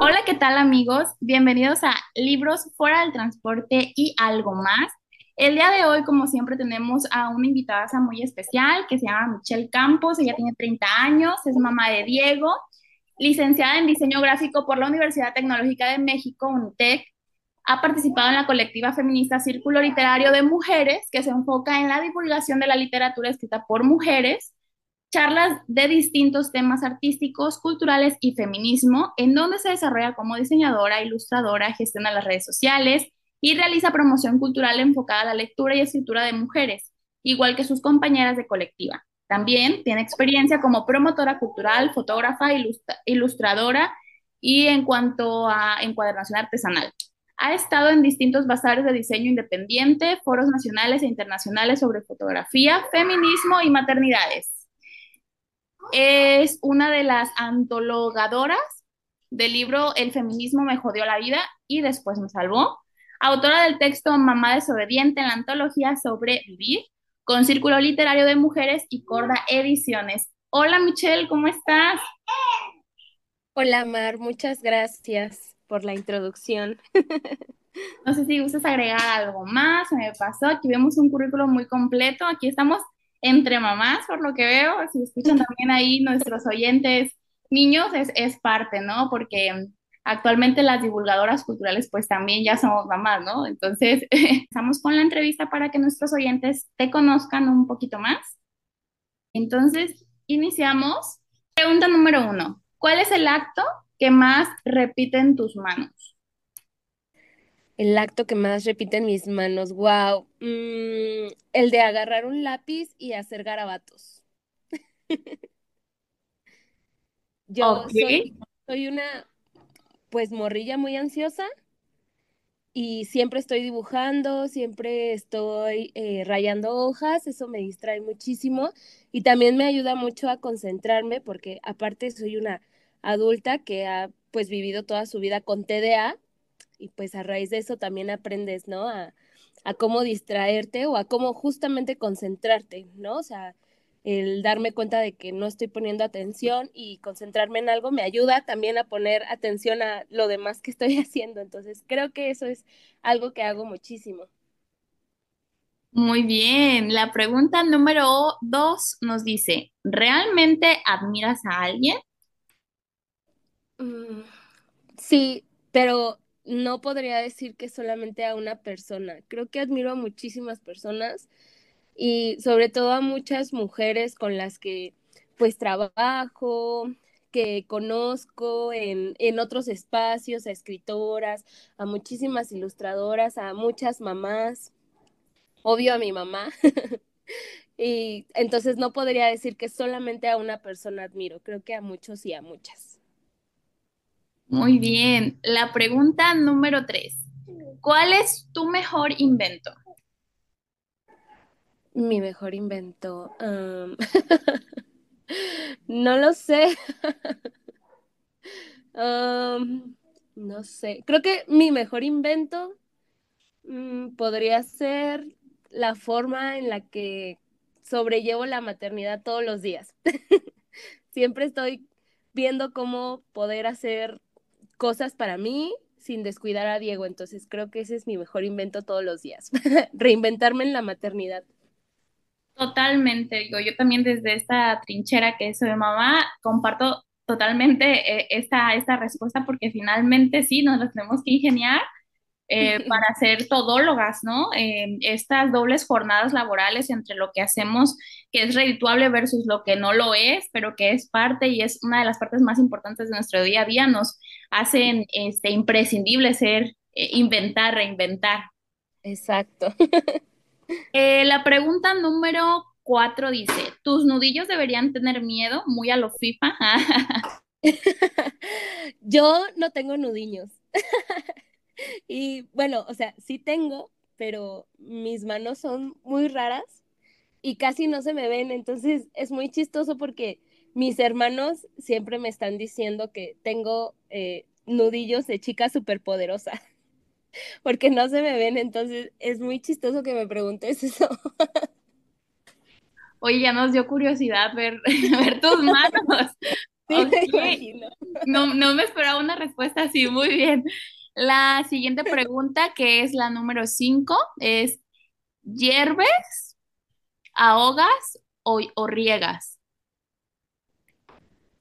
Hola, ¿qué tal amigos? Bienvenidos a Libros fuera del transporte y algo más. El día de hoy, como siempre, tenemos a una invitada muy especial que se llama Michelle Campos. Ella tiene 30 años, es mamá de Diego, licenciada en diseño gráfico por la Universidad Tecnológica de México, UNITEC. Ha participado en la colectiva feminista Círculo Literario de Mujeres, que se enfoca en la divulgación de la literatura escrita por mujeres charlas de distintos temas artísticos, culturales y feminismo, en donde se desarrolla como diseñadora, ilustradora, gestiona las redes sociales y realiza promoción cultural enfocada a la lectura y escritura de mujeres, igual que sus compañeras de colectiva. También tiene experiencia como promotora cultural, fotógrafa, ilustradora y en cuanto a encuadernación artesanal. Ha estado en distintos bazares de diseño independiente, foros nacionales e internacionales sobre fotografía, feminismo y maternidades. Es una de las antologadoras del libro El feminismo me jodió la vida y después me salvó. Autora del texto Mamá desobediente en la antología sobre vivir con Círculo Literario de Mujeres y Corda Ediciones. Hola Michelle, ¿cómo estás? Hola Mar, muchas gracias por la introducción. No sé si gustas agregar algo más, me pasó, aquí vemos un currículo muy completo, aquí estamos entre mamás, por lo que veo, si escuchan también ahí nuestros oyentes niños, es, parte, ¿no? Porque actualmente las divulgadoras culturales pues también ya somos mamás, ¿no? Entonces, estamos con la entrevista para que nuestros oyentes te conozcan un poquito más. Entonces, iniciamos. Pregunta número uno. ¿Cuál es el acto que más repite en tus manos? El acto que más repite en mis manos, wow. Mm, el de agarrar un lápiz y hacer garabatos. Yo soy, soy una, pues, morrilla muy ansiosa y siempre estoy dibujando, siempre estoy eh, rayando hojas, eso me distrae muchísimo y también me ayuda mucho a concentrarme porque aparte soy una adulta que ha pues vivido toda su vida con TDA y pues a raíz de eso también aprendes, ¿no? A, cómo distraerte o a cómo justamente concentrarte, ¿no? O sea, el darme cuenta de que no estoy poniendo atención y concentrarme en algo me ayuda también a poner atención a lo demás que estoy haciendo. Entonces, creo que eso es algo que hago muchísimo. Muy bien. La pregunta número dos nos dice, ¿realmente admiras a alguien? Mm, sí, pero no podría decir que solamente a una persona. Creo que admiro a muchísimas personas y sobre todo a muchas mujeres con las que pues trabajo, que conozco en, en otros espacios, a escritoras, a muchísimas ilustradoras, a muchas mamás, obvio a mi mamá. y entonces no podría decir que solamente a una persona admiro, creo que a muchos y a muchas. Muy bien. La pregunta número tres. ¿Cuál es tu mejor invento? Mi mejor invento. no lo sé. no sé. Creo que mi mejor invento mm, podría ser la forma en la que sobrellevo la maternidad todos los días. Siempre estoy viendo cómo poder hacer cosas para mí sin descuidar a Diego. Entonces creo que ese es mi mejor invento todos los días, reinventarme en la maternidad. Totalmente, digo, yo también desde esta trinchera que soy mamá, comparto totalmente eh, esta, esta respuesta porque finalmente sí, nos lo tenemos que ingeniar eh, para ser todólogas, ¿no? estas dobles jornadas laborales entre lo que hacemos que es redituable versus lo que no lo es, pero que es parte y es una de las partes más importantes de nuestro día a día, nos hacen este, imprescindible ser, eh, inventar, reinventar. Exacto. Eh, la pregunta número cuatro dice, ¿tus nudillos deberían tener miedo? Muy a lo FIFA. Yo no tengo nudillos. Y bueno, o sea, sí tengo, pero mis manos son muy raras y casi no se me ven. Entonces es muy chistoso porque mis hermanos siempre me están diciendo que tengo eh, nudillos de chica superpoderosa. Porque no se me ven, entonces es muy chistoso que me preguntes eso. Oye, ya nos dio curiosidad ver, ver tus manos. no, no me esperaba una respuesta así, muy bien. La siguiente pregunta, que es la número 5, es, ¿hierves, ahogas o, riegas?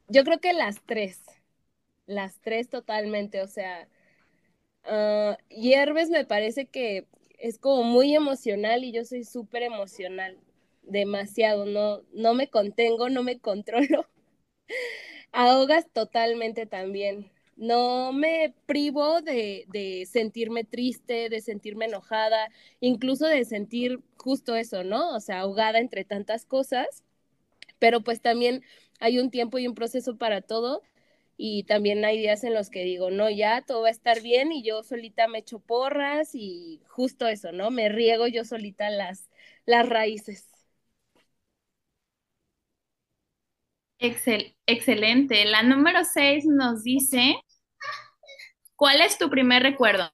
Yo creo que las tres, las tres totalmente, o sea, uh, hierves me parece que es como muy emocional y yo soy súper emocional, demasiado, no, no me contengo, no me controlo. Ahogas totalmente también. No me privo de, de, sentirme triste, de sentirme enojada, incluso de sentir justo eso, ¿no? O sea, ahogada entre tantas cosas, pero pues también hay un tiempo y un proceso para todo y también hay días en los que digo, no, ya todo va a estar bien y yo solita me echo porras y justo eso, ¿no? Me riego yo solita las, las raíces. Excel, excelente. La número 6 nos dice, ¿cuál es tu primer recuerdo?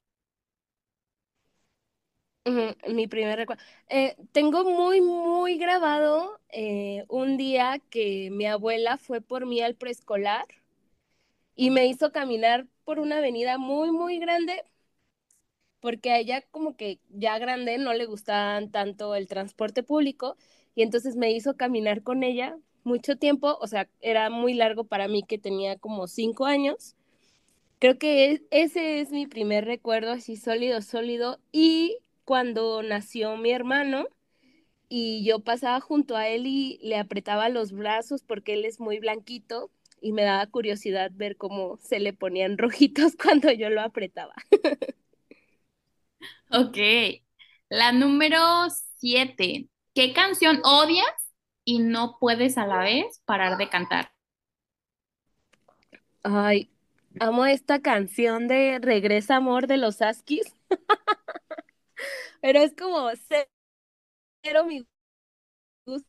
mi primer recuerdo. Eh, tengo muy, muy grabado eh, un día que mi abuela fue por mí al preescolar y me hizo caminar por una avenida muy, muy grande porque a ella como que ya grande no le gustaban tanto el transporte público y entonces me hizo caminar con ella mucho tiempo, o sea, era muy largo para mí que tenía como cinco años. Creo que ese es mi primer recuerdo así sólido, sólido y cuando nació mi hermano y yo pasaba junto a él y le apretaba los brazos porque él es muy blanquito y me daba curiosidad ver cómo se le ponían rojitos cuando yo lo apretaba. ok, la número siete. ¿Qué canción odias y no puedes a la vez parar de cantar? Ay, amo esta canción de Regresa Amor de los Askis. Pero es como cero mi gusto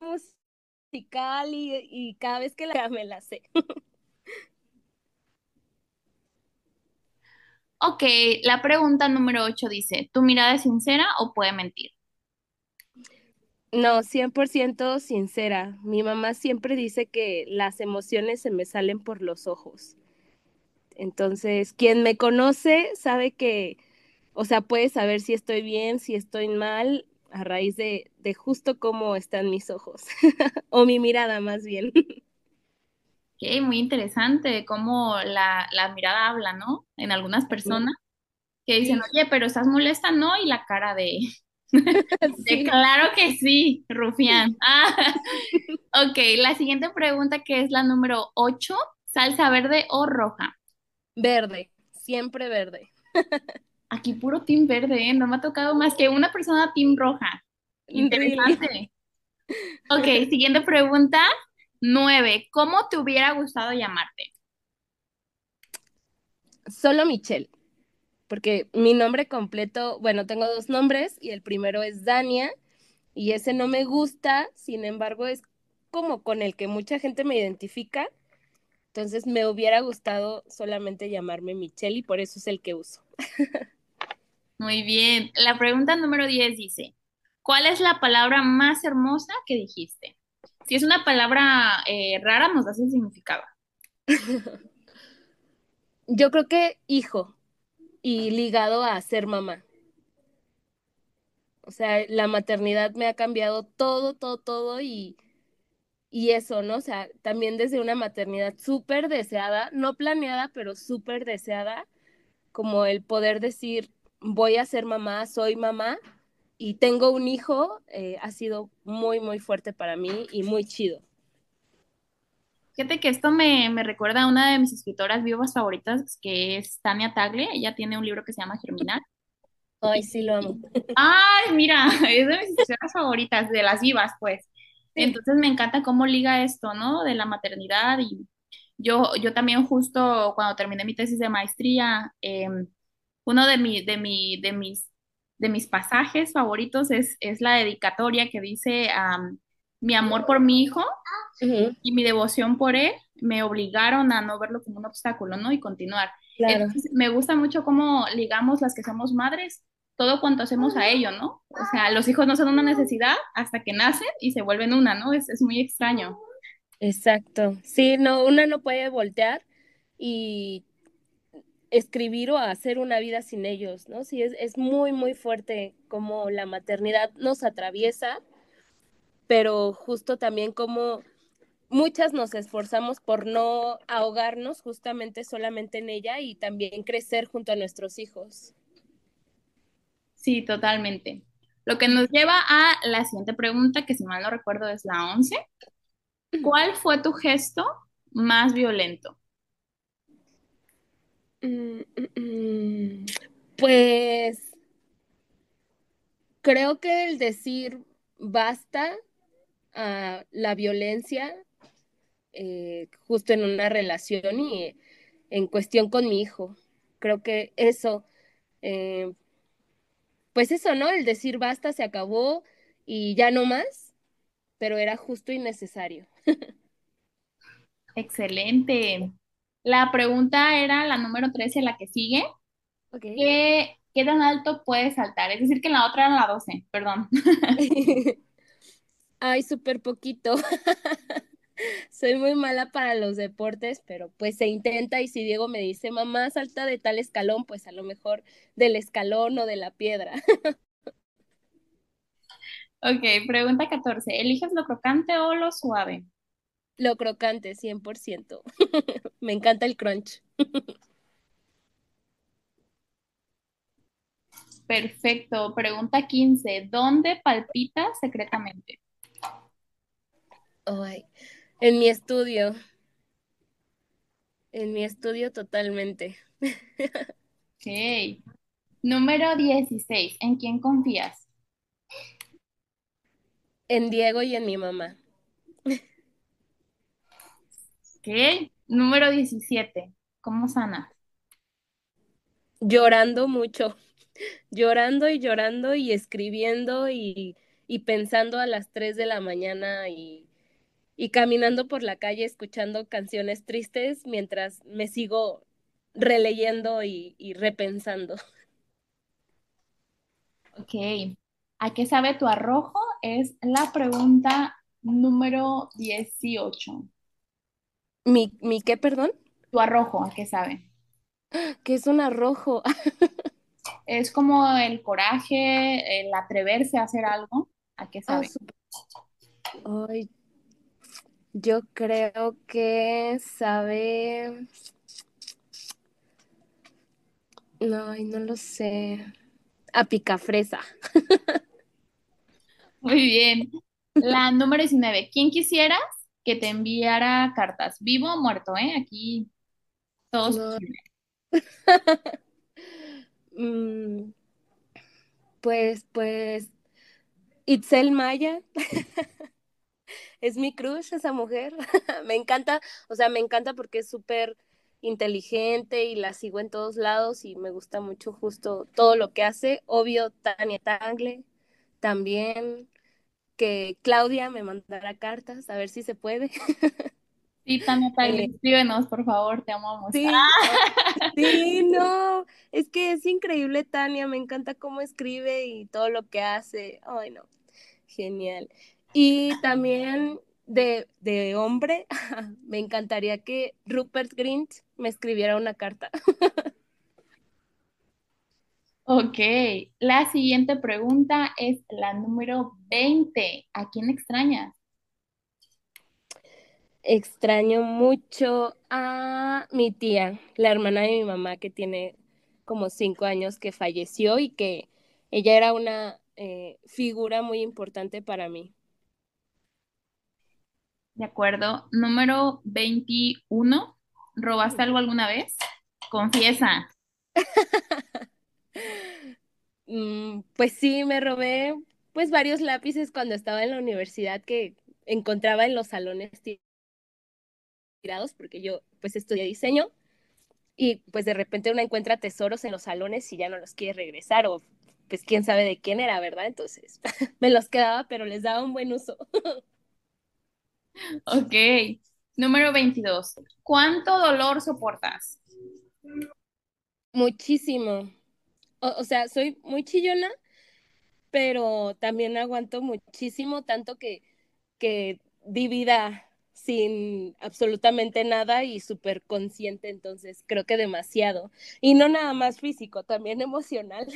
musical y, cada vez que la me la sé. Ok, la pregunta número 8 dice, ¿tu mirada es sincera o puede mentir? No, 100% sincera. Mi mamá siempre dice que las emociones se me salen por los ojos. Entonces, quien me conoce sabe que o sea, puedes saber si estoy bien, si estoy mal, a raíz de, de justo cómo están mis ojos, o mi mirada más bien. Ok, muy interesante cómo la, la, mirada habla, ¿no? En algunas personas que dicen, oye, pero estás molesta, ¿no? Y la cara de, claro que sí, Rufián. Ah, ok, la siguiente pregunta que es la número 8, ¿salsa verde o roja? Verde, siempre verde. Aquí puro team verde, ¿eh? No me ha tocado más que una persona team roja. Interesante. ok, siguiente pregunta. Nueve. ¿Cómo te hubiera gustado llamarte? Solo Michelle. Porque mi nombre completo, bueno, tengo dos nombres y el primero es Dania y ese no me gusta, sin embargo es como con el que mucha gente me identifica. Entonces me hubiera gustado solamente llamarme Michelle y por eso es el que uso. Muy bien. La pregunta número 10 dice, ¿cuál es la palabra más hermosa que dijiste? Si es una palabra eh, rara, nos das el significado. Yo creo que hijo y ligado a ser mamá. O sea, la maternidad me ha cambiado todo, todo, todo y, y eso, ¿no? O sea, también desde una maternidad súper deseada, no planeada, pero súper deseada, como el poder decir, voy a ser mamá, soy mamá y tengo un hijo, eh, ha sido muy, muy fuerte para mí y muy chido. Fíjate que esto me, recuerda a una de mis escritoras vivas favoritas, que es Tania Tagle. Ella tiene un libro que se llama Germinar. Ay, sí, lo amo. Ay, mira, es de mis escritoras favoritas, de las vivas, pues. Entonces me encanta cómo liga esto, ¿no? De la maternidad y yo, yo también justo cuando terminé mi tesis de maestría, eh, uno de, mi, de, mi, de, mis, de mis pasajes favoritos es, es la dedicatoria que dice, mi amor por mi hijo y mi devoción por él me obligaron a no verlo como un obstáculo, ¿no? Y continuar. me gusta mucho cómo ligamos las que somos madres todo cuanto hacemos a ello, ¿no? O sea, los hijos no son una necesidad hasta que nacen y se vuelven una, ¿no? Es, es muy extraño. Exacto. Sí, no, una no puede voltear y escribir o hacer una vida sin ellos, ¿no? Sí, es, es muy, muy fuerte como la maternidad nos atraviesa, pero justo también como muchas nos esforzamos por no ahogarnos justamente solamente en ella y también crecer junto a nuestros hijos. Sí, totalmente. Lo que nos lleva a la siguiente pregunta, que si mal no recuerdo es la 11. ¿Cuál fue tu gesto más violento? Mm, mm, mm. Pues creo que el decir basta a la violencia eh, justo en una relación y en cuestión con mi hijo. Creo que eso, eh, pues eso, ¿no? El decir basta, se acabó y ya no más, pero era justo y necesario. Excelente. La pregunta era la número 13, la que sigue. ¿Qué, ¿Qué tan alto puedes saltar? Es decir, que en la otra era la 12, perdón. Ay, súper poquito. Soy muy mala para los deportes, pero pues se intenta y si Diego me dice, mamá, salta de tal escalón, pues a lo mejor del escalón o de la piedra. ok, pregunta 14. ¿Eliges lo crocante o lo suave? Lo crocante, 100%. me encanta el crunch. Perfecto. Pregunta 15. ¿Dónde palpita secretamente? En mi estudio. En mi estudio totalmente. Ok. Número 16. ¿En quién confías? En Diego y en mi mamá. Ok. Número 17. ¿Cómo sanas? Llorando mucho. Llorando y llorando y escribiendo y, y pensando a las 3 de la mañana y y caminando por la calle escuchando canciones tristes mientras me sigo releyendo y, repensando. Ok. ¿A qué sabe tu arrojo? Es la pregunta número 18. ¿Mi, ¿Mi qué, perdón? Tu arrojo, ¿a qué sabe? ¿Qué es un arrojo? es como el coraje, el atreverse a hacer algo. ¿A qué sabe? Ay, yo creo que sabe. No, no lo sé. A picafresa. Muy bien. La número 19. ¿Quién quisieras que te enviara cartas? ¿Vivo o muerto? ¿Eh? Aquí todos. Mm, pues, pues. Itzel Maya es mi crush esa mujer. me encanta, o sea, me encanta porque es súper inteligente y la sigo en todos lados y me gusta mucho justo todo lo que hace. Obvio, Tania Tangle también, que Claudia me mandara cartas, a ver si se puede. Sí, Tania Tangle, escríbenos, por favor, te amamos. Sí, sí, no, es que es increíble Tania, me encanta cómo escribe y todo lo que hace. Ay, no, genial. Y también de, de hombre, me encantaría que Rupert Grint me escribiera una carta. Ok, la siguiente pregunta es la número 20. ¿A quién extrañas? Extraño mucho a mi tía, la hermana de mi mamá, que tiene como cinco años que falleció y que ella era una eh, figura muy importante para mí. De acuerdo. Número 21. ¿Robaste algo alguna vez? Confiesa. Mm, pues sí, me robé pues varios lápices cuando estaba en la universidad que encontraba en los salones tirados porque yo pues estudié diseño y pues de repente uno encuentra tesoros en los salones y ya no los quiere regresar o pues quién sabe de quién era, ¿verdad? Entonces me los quedaba pero les daba un buen uso. Ok. Número 22. ¿Cuánto dolor soportas? Muchísimo. o, sea, soy muy chillona, pero también aguanto muchísimo, tanto que, que di vida sin absolutamente nada y súper consciente, entonces creo que demasiado. Y no nada más físico, también emocional.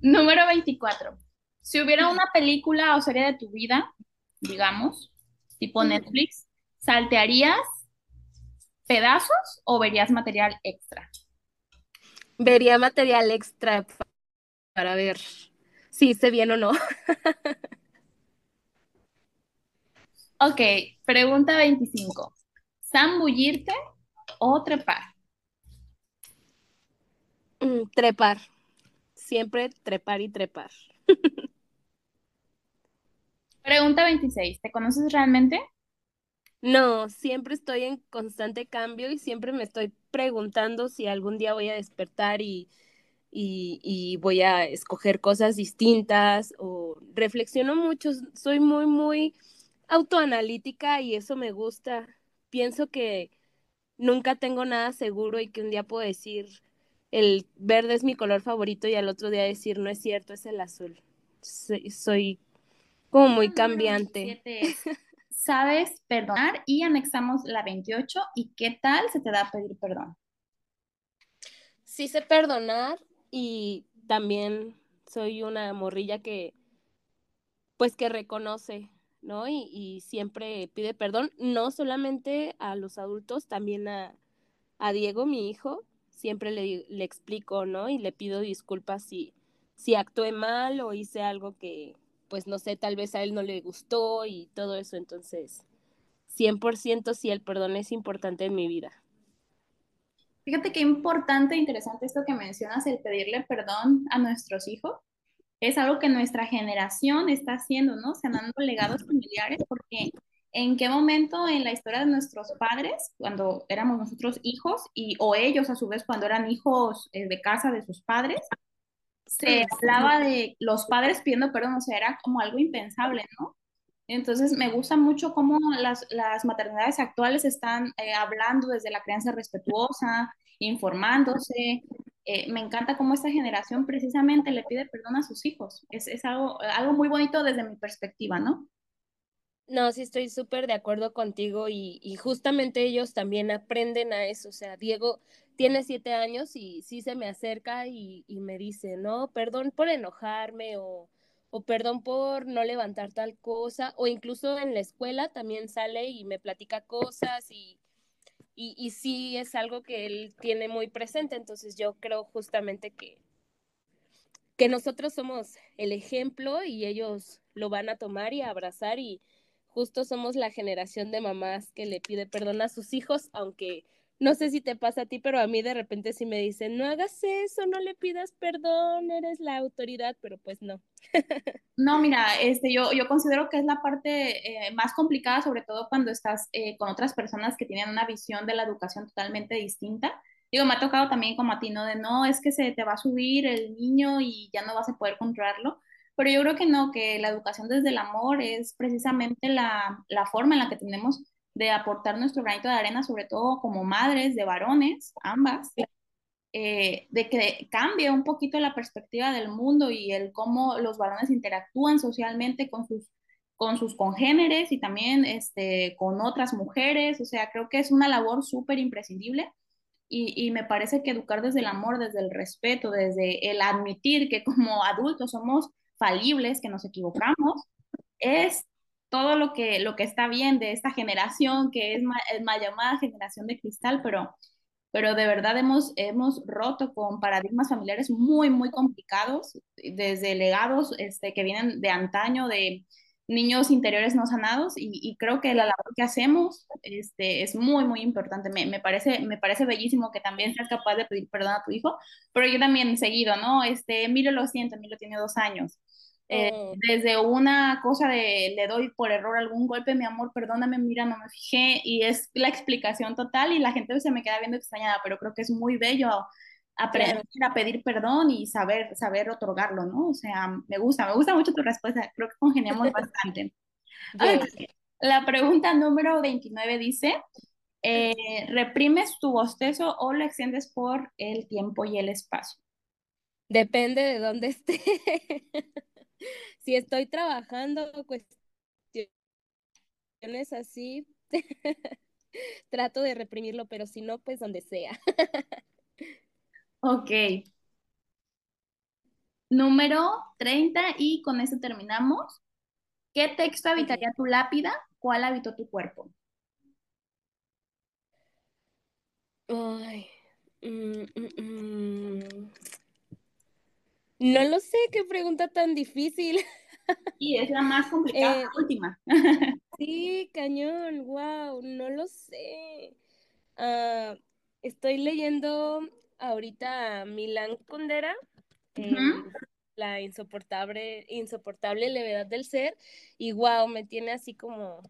Número 24. Si hubiera una película o serie de tu vida, digamos, tipo Netflix, ¿saltearías pedazos o verías material extra? Vería material extra para ver si se bien o no. ok, pregunta 25. ¿Zambullirte o trepar? Mm, trepar. Siempre trepar y trepar. Pregunta 26. ¿Te conoces realmente? No, siempre estoy en constante cambio y siempre me estoy preguntando si algún día voy a despertar y, y, voy a escoger cosas distintas o reflexiono mucho, soy muy, muy autoanalítica y eso me gusta. Pienso que nunca tengo nada seguro y que un día puedo decir el verde es mi color favorito y al otro día decir no es cierto, es el azul. Soy, como muy cambiante sabes perdonar y anexamos la 28 y qué tal se te da pedir perdón. Sí sé perdonar y también soy una morrilla que pues que reconoce, ¿no? Y, siempre pide perdón, no solamente a los adultos, también a, a Diego, mi hijo, siempre le, le, explico, ¿no? Y le pido disculpas si, si actué mal o hice algo que, pues no sé, tal vez a él no le gustó y todo eso, entonces 100% sí el perdón es importante en mi vida. Fíjate qué importante e interesante esto que mencionas, el pedirle perdón a nuestros hijos. Es algo que nuestra generación está haciendo, ¿no? Sanando legados familiares, porque en qué momento en la historia de nuestros padres, cuando éramos nosotros hijos, y, o ellos a su vez cuando eran hijos eh, de casa de sus padres, se hablaba de los padres pidiendo perdón, o sea, era como algo impensable, ¿no? Entonces, me gusta mucho cómo las, las maternidades actuales están eh, hablando desde la crianza respetuosa, informándose. Eh, me encanta cómo esta generación precisamente le pide perdón a sus hijos. Es, es algo, algo muy bonito desde mi perspectiva, ¿no? No, sí estoy súper de acuerdo contigo y, justamente ellos también aprenden a eso. O sea, Diego tiene siete años y sí se me acerca y, me dice, no, perdón por enojarme o, o perdón por no levantar tal cosa, o incluso en la escuela también sale y me platica cosas y, sí es algo que él tiene muy presente. Entonces yo creo justamente que, que nosotros somos el ejemplo y ellos lo van a tomar y abrazar y justo somos la generación de mamás que le pide perdón a sus hijos, aunque no sé si te pasa a ti, pero a mí de repente sí me dicen, no hagas eso, no le pidas perdón, eres la autoridad, pero pues no. No, mira, este, yo, yo considero que es la parte eh, más complicada, sobre todo cuando estás eh, con otras personas que tienen una visión de la educación totalmente distinta. Digo, me ha tocado también como a ti, ¿no? De no, es que se te va a subir el niño y ya no vas a poder controlarlo. Pero yo creo que no, que la educación desde el amor es precisamente la, la forma en la que tenemos de aportar nuestro granito de arena, sobre todo como madres de varones, ambas, eh, de que cambie un poquito la perspectiva del mundo y el cómo los varones interactúan socialmente con sus, con sus congéneres y también este, con otras mujeres. O sea, creo que es una labor súper imprescindible. Y, y, me parece que educar desde el amor, desde el respeto, desde el admitir que como adultos somos falibles, que nos equivocamos, es todo lo que, lo que está bien de esta generación, que es más, llamada generación de cristal, pero, pero de verdad hemos, hemos roto con paradigmas familiares muy, muy complicados, desde legados este, que vienen de antaño, de niños interiores no sanados, y, creo que la labor que hacemos este, es muy, muy importante. Me, me, parece, me parece bellísimo que también seas capaz de pedir perdón a tu hijo, pero yo también seguido, ¿no? Este, Emilio lo siento, Emilio tiene dos años. Eh, oh. desde una cosa de le doy por error algún golpe, mi amor, perdóname, mira, no me fijé, y es la explicación total y la gente se me queda viendo extrañada, pero creo que es muy bello aprender a pedir perdón y saber, saber otorgarlo, ¿no? O sea, me gusta, me gusta mucho tu respuesta, creo que congeniamos bastante. la pregunta número 29 dice, Eh, ¿Reprimes tu bostezo o lo extiendes por el tiempo y el espacio? Depende de dónde esté. si estoy trabajando cuestiones así, trato de reprimirlo, pero si no, pues donde sea. ok. Número 30 y con eso terminamos. ¿Qué texto habitaría tu lápida? ¿Cuál habitó tu cuerpo? Ay. Mm, mm, mm. No lo sé, qué pregunta tan difícil. Y es la más complicada, la eh, última. sí, cañón, wow, no lo sé. Ah, estoy leyendo ahorita a Milán Kundera, La insoportable, insoportable levedad del ser, y wow, me tiene así como,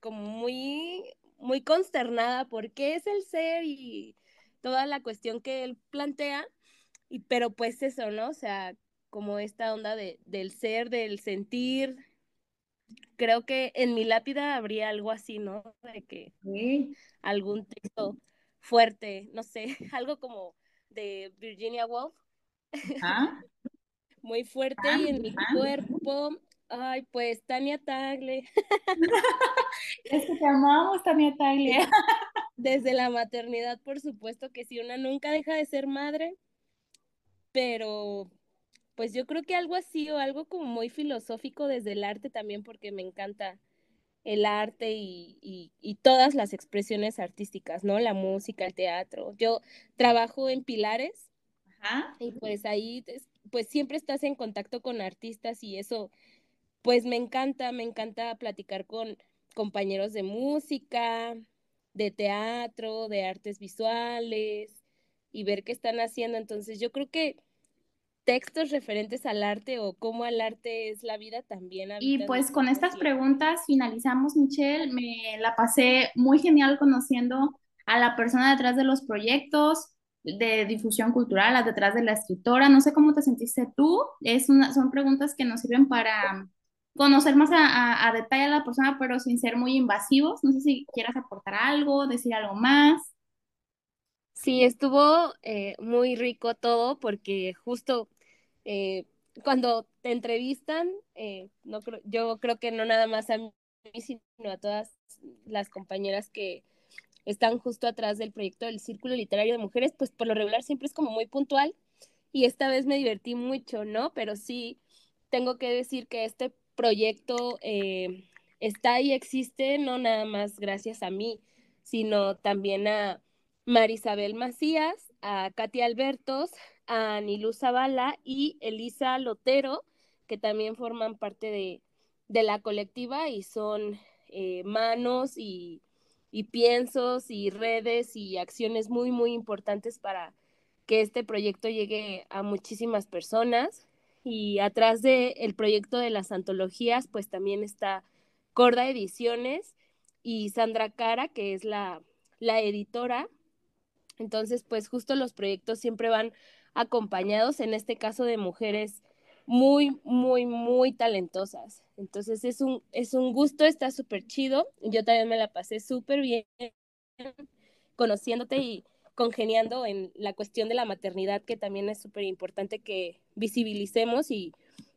como muy, muy consternada porque es el ser y toda la cuestión que él plantea y, pero pues eso, ¿no? O sea, como esta onda de, del ser, del sentir. Creo que en mi lápida habría algo así, ¿no? De que algún texto fuerte, no sé, algo como de Virginia Woolf. Muy fuerte y en mi cuerpo, ay, pues Tania Tagle. es que te amamos, Tania Tagle. Desde la maternidad, por supuesto que si una nunca deja de ser madre, pero pues yo creo que algo así o algo como muy filosófico desde el arte también porque me encanta el arte y, todas las expresiones artísticas, ¿no? La música, el teatro. Yo trabajo en Pilares y pues ahí pues siempre estás en contacto con artistas y eso pues me encanta, me encanta platicar con compañeros de música, de teatro, de artes visuales y ver qué están haciendo. Entonces yo creo que textos referentes al arte o cómo el arte es la vida también. Y pues con estas preguntas finalizamos, Michelle. Me la pasé muy genial conociendo a la persona detrás de los proyectos de difusión cultural, detrás de la escritora. No sé cómo te sentiste tú. Es una, son preguntas que nos sirven para conocer más a, a detalle a la persona, pero sin ser muy invasivos. No sé si quieras aportar algo, decir algo más. Sí, estuvo eh, muy rico todo porque justo eh, cuando te entrevistan, eh, no creo, yo creo que no nada más a mí, sino a todas las compañeras que están justo atrás del proyecto del Círculo Literario de Mujeres, pues por lo regular siempre es como muy puntual y esta vez me divertí mucho, ¿no? Pero sí, tengo que decir que este proyecto está y existe no nada más gracias a mí, sino también a Marisabel Macías, a Katia Albertos, a Nilú Zavala y Elisa Lotero, que también forman parte de, la colectiva y son eh, manos y, y piensos y redes y acciones muy, muy importantes para que este proyecto llegue a muchísimas personas. Y atrás del el proyecto de las antologías, pues también está Corda Ediciones y Sandra Cara, que es la, la editora entonces, pues justo los proyectos siempre van acompañados, en este caso de mujeres muy, muy, muy talentosas. Entonces es un, es un gusto, está súper chido. Yo también me la pasé súper bien conociéndote y congeniando en la cuestión de la maternidad, que también es súper importante que visibilicemos y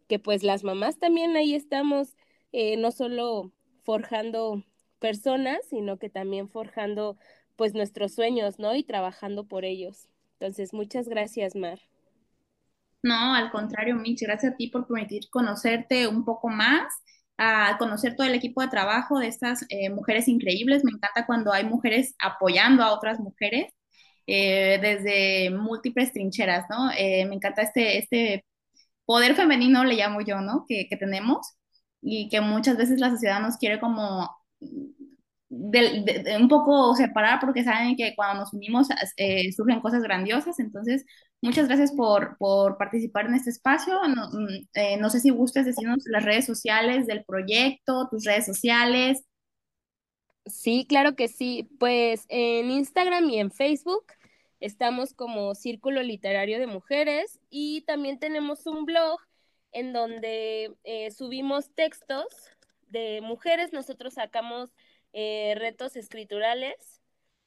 que pues las mamás también ahí estamos, eh, no solo forjando personas, sino que también forjando pues nuestros sueños, ¿no? Y trabajando por ellos. Entonces, muchas gracias, Mar. No, al contrario, Mitch, gracias a ti por permitir conocerte un poco más, a conocer todo el equipo de trabajo de estas eh, mujeres increíbles. Me encanta cuando hay mujeres apoyando a otras mujeres eh, desde múltiples trincheras, ¿no? Eh, me encanta este, este poder femenino, le llamo yo, ¿no? Que, que tenemos y que muchas veces la sociedad nos quiere como de, un poco separar porque saben que cuando nos unimos eh, surgen cosas grandiosas. Entonces, muchas gracias por, por participar en este espacio. No, mm, eh, no, sé si gustes decirnos las redes sociales del proyecto, tus redes sociales. Sí, claro que sí. Pues en Instagram y en Facebook estamos como Círculo Literario de Mujeres y también tenemos un blog en donde eh, subimos textos de mujeres. Nosotros sacamos eh, retos escriturales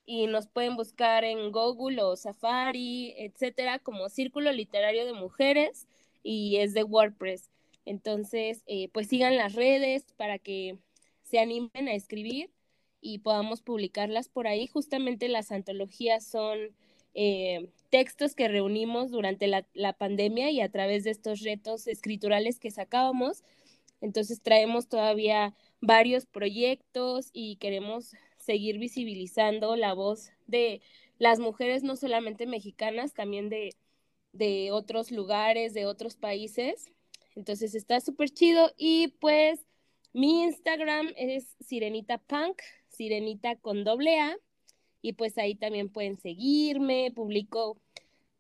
y nos pueden buscar en Google o Safari, etcétera, como Círculo Literario de Mujeres y es de WordPress. Entonces, eh, pues sigan las redes para que se animen a escribir y podamos publicarlas por ahí. Justamente las antologías son eh, textos que reunimos durante la, la, pandemia y a través de estos retos escriturales que sacábamos. Entonces traemos todavía varios proyectos y queremos seguir visibilizando la voz de las mujeres, no solamente mexicanas, también de, de otros lugares, de otros países. Entonces está súper chido. Y pues mi Instagram es Sirenita Punk, Sirenita con doble A. Y pues ahí también pueden seguirme, publico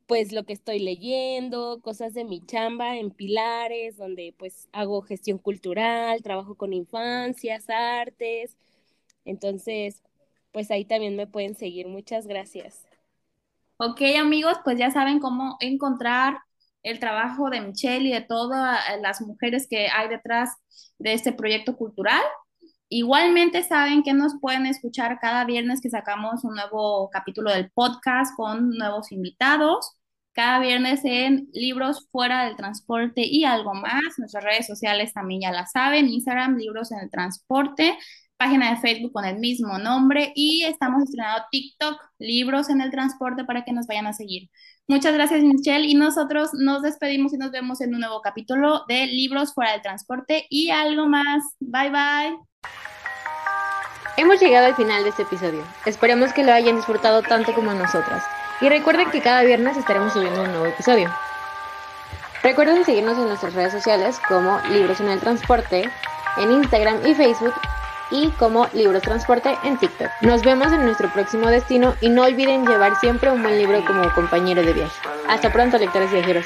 pues lo que estoy leyendo, cosas de mi chamba en Pilares, donde pues hago gestión cultural, trabajo con infancias, artes. Entonces, pues ahí también me pueden seguir. Muchas gracias. Ok, amigos, pues ya saben cómo encontrar el trabajo de Michelle y de todas las mujeres que hay detrás de este proyecto cultural. Igualmente saben que nos pueden escuchar cada viernes que sacamos un nuevo capítulo del podcast con nuevos invitados. Cada viernes en Libros Fuera del Transporte y algo más. Nuestras redes sociales también ya la saben. Instagram, Libros en el Transporte. Página de Facebook con el mismo nombre. Y estamos estrenando TikTok, Libros en el Transporte, para que nos vayan a seguir. Muchas gracias, Michelle. Y nosotros nos despedimos y nos vemos en un nuevo capítulo de Libros fuera del transporte y algo más. Bye, bye. Hemos llegado al final de este episodio. Esperemos que lo hayan disfrutado tanto como nosotras. Y recuerden que cada viernes estaremos subiendo un nuevo episodio. Recuerden seguirnos en nuestras redes sociales como Libros en el Transporte, en Instagram y Facebook y como Libros Transporte en TikTok. Nos vemos en nuestro próximo destino y no olviden llevar siempre un buen libro como compañero de viaje. Hasta pronto, lectores viajeros.